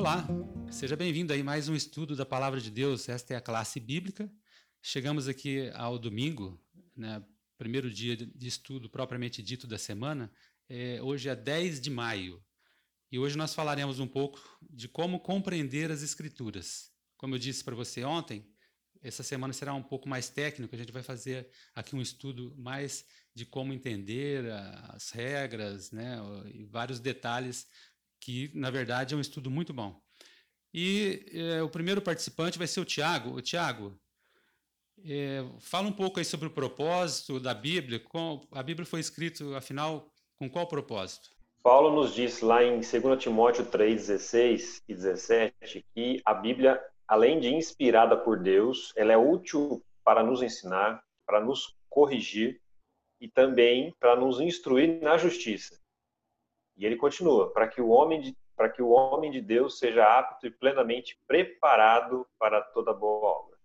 Olá, seja bem-vindo aí mais um estudo da Palavra de Deus. Esta é a classe bíblica. Chegamos aqui ao domingo, né, primeiro dia de estudo propriamente dito da semana. É, hoje é 10 de maio e hoje nós falaremos um pouco de como compreender as Escrituras. Como eu disse para você ontem, essa semana será um pouco mais técnico, a gente vai fazer aqui um estudo mais de como entender as regras, né, e vários detalhes que na verdade é um estudo muito bom. E é, o primeiro participante vai ser o Tiago. O Tiago, é, fala um pouco aí sobre o propósito da Bíblia. A Bíblia foi escrita, afinal, com qual propósito? Paulo nos diz lá em 2 Timóteo 3, 16 e 17 que a Bíblia, além de inspirada por Deus, ela é útil para nos ensinar, para nos corrigir e também para nos instruir na justiça. E ele continua, para que o homem de para que o homem de Deus seja apto e plenamente preparado para toda boa obra.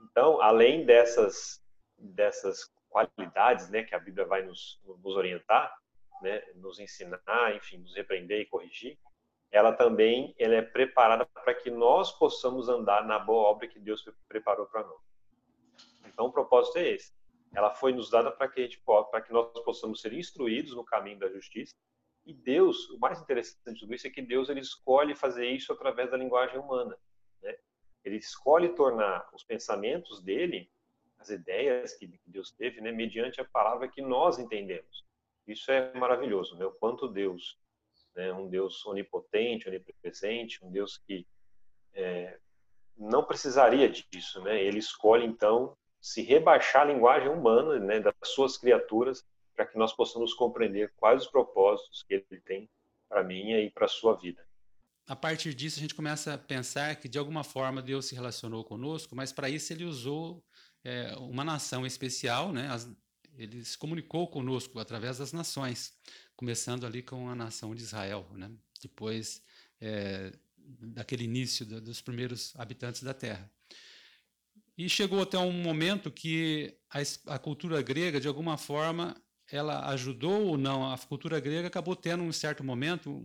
Então, além dessas dessas qualidades, né, que a Bíblia vai nos, nos orientar, né, nos ensinar, enfim, nos repreender e corrigir, ela também ela é preparada para que nós possamos andar na boa obra que Deus preparou para nós. Então, o propósito é esse. Ela foi nos dada para que, para que nós possamos ser instruídos no caminho da justiça e Deus, o mais interessante tudo isso é que Deus ele escolhe fazer isso através da linguagem humana. Né? Ele escolhe tornar os pensamentos dele, as ideias que Deus teve, né, mediante a palavra que nós entendemos. Isso é maravilhoso, né? O quanto Deus, né, um Deus onipotente, onipresente, um Deus que é, não precisaria disso, né? Ele escolhe então se rebaixar a linguagem humana, né, das suas criaturas para que nós possamos compreender quais os propósitos que ele tem para mim e para a sua vida. A partir disso, a gente começa a pensar que, de alguma forma, Deus se relacionou conosco, mas para isso ele usou é, uma nação especial, né? As, ele se comunicou conosco através das nações, começando ali com a nação de Israel, né? depois é, daquele início da, dos primeiros habitantes da terra. E chegou até um momento que a, a cultura grega, de alguma forma, ela ajudou ou não? A cultura grega acabou tendo, um certo momento,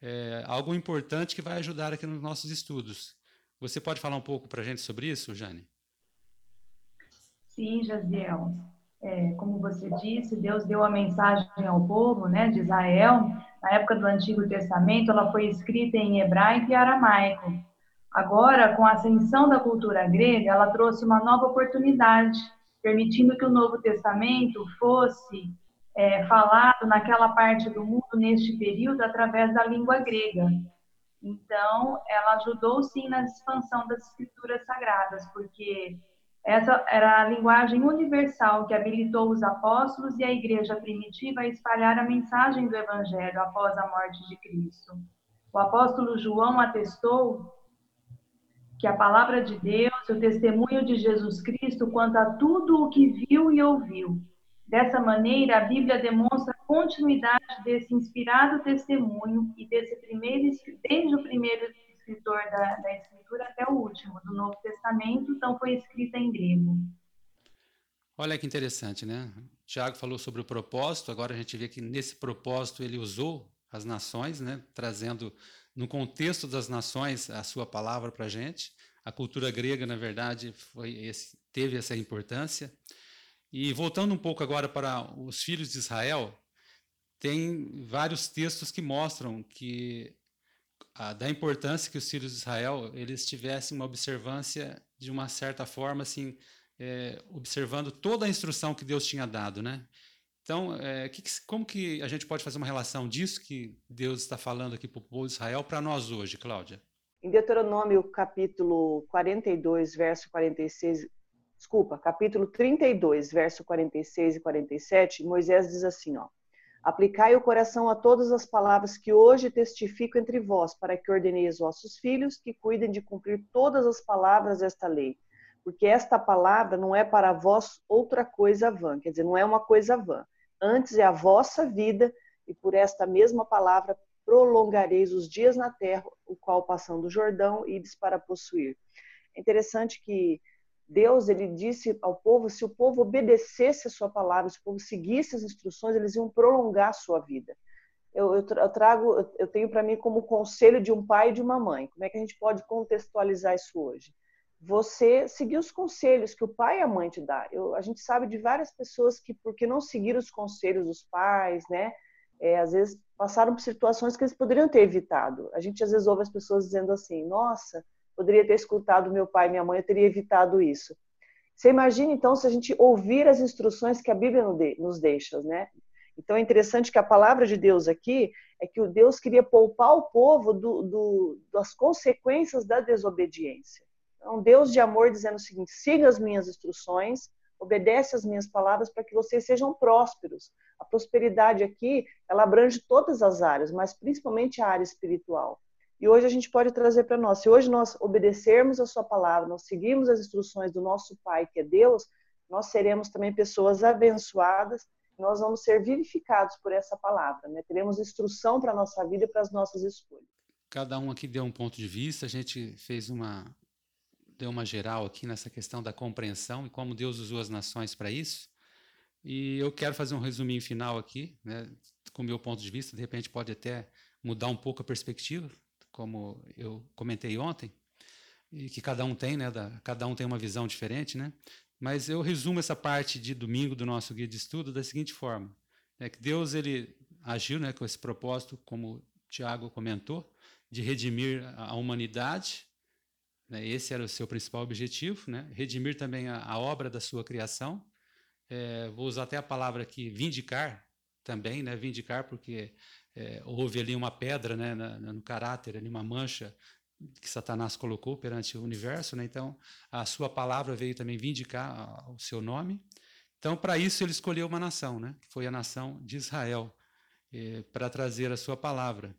é, algo importante que vai ajudar aqui nos nossos estudos. Você pode falar um pouco para a gente sobre isso, Jane? Sim, Jaziel. É, como você disse, Deus deu a mensagem ao povo né, de Israel. Na época do Antigo Testamento, ela foi escrita em hebraico e aramaico. Agora, com a ascensão da cultura grega, ela trouxe uma nova oportunidade permitindo que o Novo Testamento fosse é, falado naquela parte do mundo neste período através da língua grega. Então, ela ajudou sim na expansão das escrituras sagradas, porque essa era a linguagem universal que habilitou os apóstolos e a igreja primitiva a espalhar a mensagem do evangelho após a morte de Cristo. O apóstolo João atestou que a palavra de Deus, o testemunho de Jesus Cristo quanto a tudo o que viu e ouviu. Dessa maneira, a Bíblia demonstra a continuidade desse inspirado testemunho e desse primeiro, desde o primeiro escritor da, da Escritura até o último, do Novo Testamento, então foi escrita em grego. Olha que interessante, né? Tiago falou sobre o propósito, agora a gente vê que nesse propósito ele usou as nações, né? trazendo no contexto das nações a sua palavra para a gente. A cultura grega, na verdade, esse, teve essa importância. E voltando um pouco agora para os filhos de Israel, tem vários textos que mostram que a, da importância que os filhos de Israel eles tivessem uma observância de uma certa forma, assim, é, observando toda a instrução que Deus tinha dado, né? Então, é, que, como que a gente pode fazer uma relação disso que Deus está falando aqui para o povo de Israel para nós hoje, Cláudia? Em Deuteronômio capítulo 42, verso 46, desculpa, capítulo 32, verso 46 e 47, Moisés diz assim, ó: Aplicai o coração a todas as palavras que hoje testifico entre vós, para que ordeneis vossos filhos que cuidem de cumprir todas as palavras desta lei. Porque esta palavra não é para vós outra coisa vã, quer dizer, não é uma coisa vã Antes é a vossa vida, e por esta mesma palavra prolongareis os dias na terra, o qual passando o Jordão ides para possuir. É interessante que Deus ele disse ao povo, se o povo obedecesse a sua palavra, se o povo seguisse as instruções, eles iam prolongar a sua vida. eu, eu trago, eu tenho para mim como conselho de um pai e de uma mãe. Como é que a gente pode contextualizar isso hoje? Você seguir os conselhos que o pai e a mãe te dá. Eu, a gente sabe de várias pessoas que, porque não seguiram os conselhos dos pais, né? É, às vezes passaram por situações que eles poderiam ter evitado. A gente às vezes ouve as pessoas dizendo assim: Nossa, poderia ter escutado meu pai e minha mãe, eu teria evitado isso. Você imagina então se a gente ouvir as instruções que a Bíblia nos deixa, né? Então é interessante que a palavra de Deus aqui é que o Deus queria poupar o povo do, do, das consequências da desobediência. Então, Deus de amor dizendo o seguinte: siga as minhas instruções, obedece às minhas palavras para que vocês sejam prósperos. A prosperidade aqui, ela abrange todas as áreas, mas principalmente a área espiritual. E hoje a gente pode trazer para nós, se hoje nós obedecermos a sua palavra, nós seguirmos as instruções do nosso Pai, que é Deus, nós seremos também pessoas abençoadas nós vamos ser vivificados por essa palavra, né? Teremos instrução para a nossa vida e para as nossas escolhas. Cada um aqui deu um ponto de vista, a gente fez uma deu uma geral aqui nessa questão da compreensão e como Deus usou as nações para isso. E eu quero fazer um resuminho final aqui, né, com o meu ponto de vista, de repente pode até mudar um pouco a perspectiva, como eu comentei ontem, e que cada um tem, né, da, cada um tem uma visão diferente, né? Mas eu resumo essa parte de domingo do nosso guia de estudo da seguinte forma: é que Deus ele agiu né, com esse propósito, como o Tiago comentou, de redimir a humanidade. Né, esse era o seu principal objetivo, né, redimir também a, a, obra da sua criação. É, vou usar até a palavra aqui, vindicar também, né, vindicar, porque é, houve ali uma pedra né, na, no caráter, ali uma mancha que Satanás colocou perante o universo, né? Então, a sua palavra veio também vindicar o seu nome. Então, para isso ele escolheu uma nação, né? Que foi a nação de Israel, eh, para trazer a sua palavra.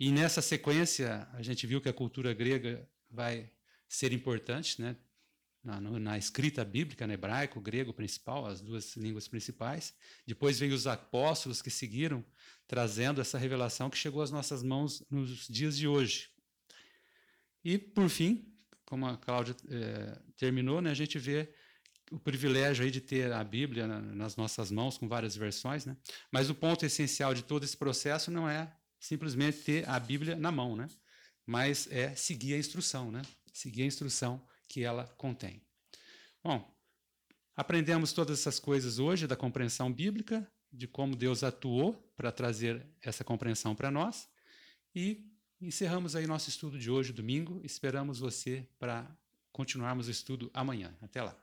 E nessa sequência, a gente viu que a cultura grega vai ser importante, né? Na, na, escrita bíblica, no hebraico, grego principal, as duas línguas principais. Depois veio os apóstolos que seguiram, trazendo essa revelação que chegou às nossas mãos nos dias de hoje. E, por fim, como a Cláudia é, terminou, né, a gente vê o privilégio aí de ter a Bíblia na, nas nossas mãos, com várias versões, né? mas o ponto essencial de todo esse processo não é simplesmente ter a Bíblia na mão, né? Mas é seguir a instrução, né? seguir a instrução que ela contém. Bom, aprendemos todas essas coisas hoje da compreensão bíblica, de como Deus atuou para trazer essa compreensão para nós, e Encerramos aí nosso estudo de hoje, domingo. Esperamos você para continuarmos o estudo amanhã. Até lá.